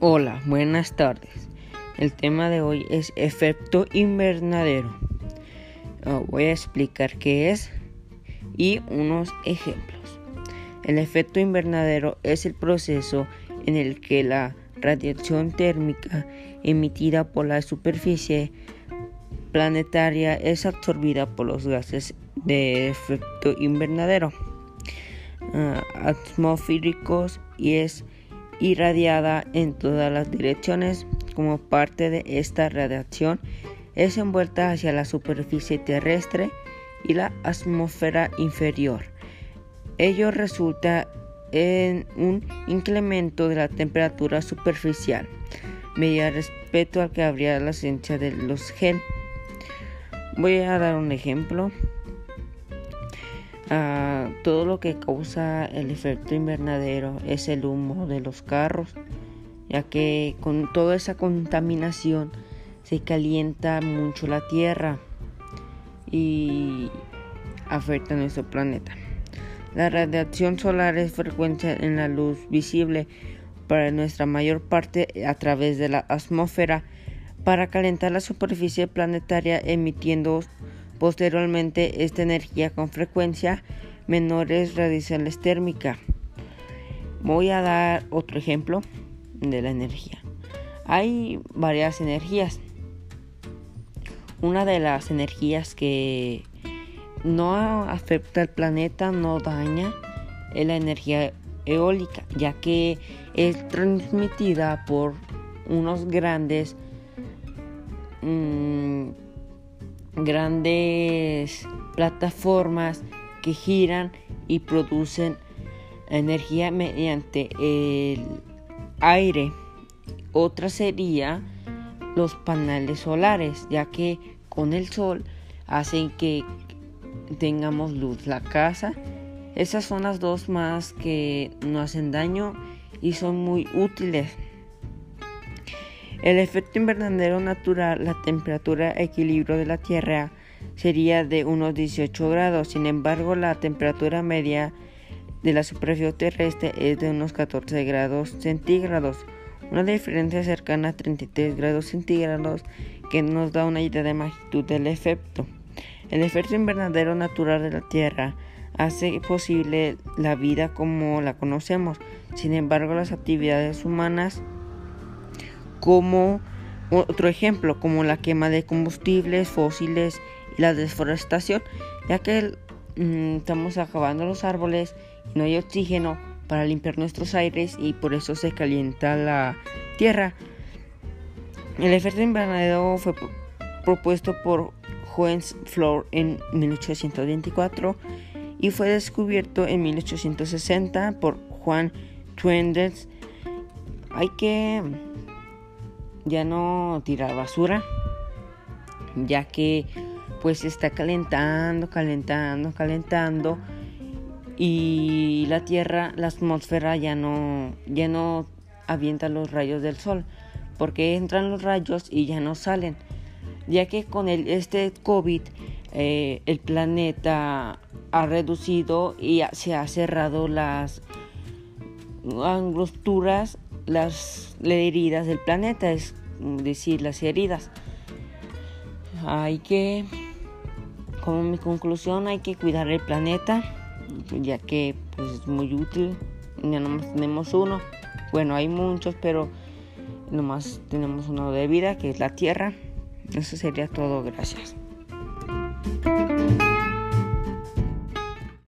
Hola, buenas tardes. El tema de hoy es efecto invernadero. Ah, voy a explicar qué es y unos ejemplos. El efecto invernadero es el proceso en el que la radiación térmica emitida por la superficie planetaria es absorbida por los gases de efecto invernadero uh, atmosféricos y es irradiada en todas las direcciones. Como parte de esta radiación es envuelta hacia la superficie terrestre y la atmósfera inferior. Ello resulta en un incremento de la temperatura superficial, media respecto al que habría la esencia de los gel. Voy a dar un ejemplo. Ah, todo lo que causa el efecto invernadero es el humo de los carros, ya que con toda esa contaminación se calienta mucho la tierra y afecta a nuestro planeta. La radiación solar es frecuente en la luz visible para nuestra mayor parte a través de la atmósfera para calentar la superficie planetaria emitiendo Posteriormente, esta energía con frecuencia menores radiaciones térmicas. Voy a dar otro ejemplo de la energía. Hay varias energías. Una de las energías que no afecta al planeta, no daña, es la energía eólica, ya que es transmitida por unos grandes mmm, grandes plataformas que giran y producen energía mediante el aire. Otra sería los paneles solares, ya que con el sol hacen que tengamos luz la casa. Esas son las dos más que no hacen daño y son muy útiles. El efecto invernadero natural, la temperatura equilibrio de la Tierra sería de unos 18 grados. Sin embargo, la temperatura media de la superficie terrestre es de unos 14 grados centígrados. Una diferencia cercana a 33 grados centígrados que nos da una idea de magnitud del efecto. El efecto invernadero natural de la Tierra hace posible la vida como la conocemos. Sin embargo, las actividades humanas como otro ejemplo, como la quema de combustibles fósiles y la deforestación, ya que mm, estamos acabando los árboles y no hay oxígeno para limpiar nuestros aires y por eso se calienta la tierra. El efecto invernadero fue propuesto por Joens Flor en 1824 y fue descubierto en 1860 por Juan Twenders. Hay que ya no tirar basura, ya que pues está calentando, calentando, calentando y la tierra, la atmósfera ya no, ya no avienta los rayos del sol, porque entran los rayos y ya no salen, ya que con el, este COVID eh, el planeta ha reducido y se ha cerrado las angosturas las heridas del planeta, es decir, las heridas. Hay que, como mi conclusión, hay que cuidar el planeta, ya que pues, es muy útil. Ya nomás tenemos uno. Bueno, hay muchos, pero nomás tenemos uno de vida, que es la Tierra. Eso sería todo. Gracias.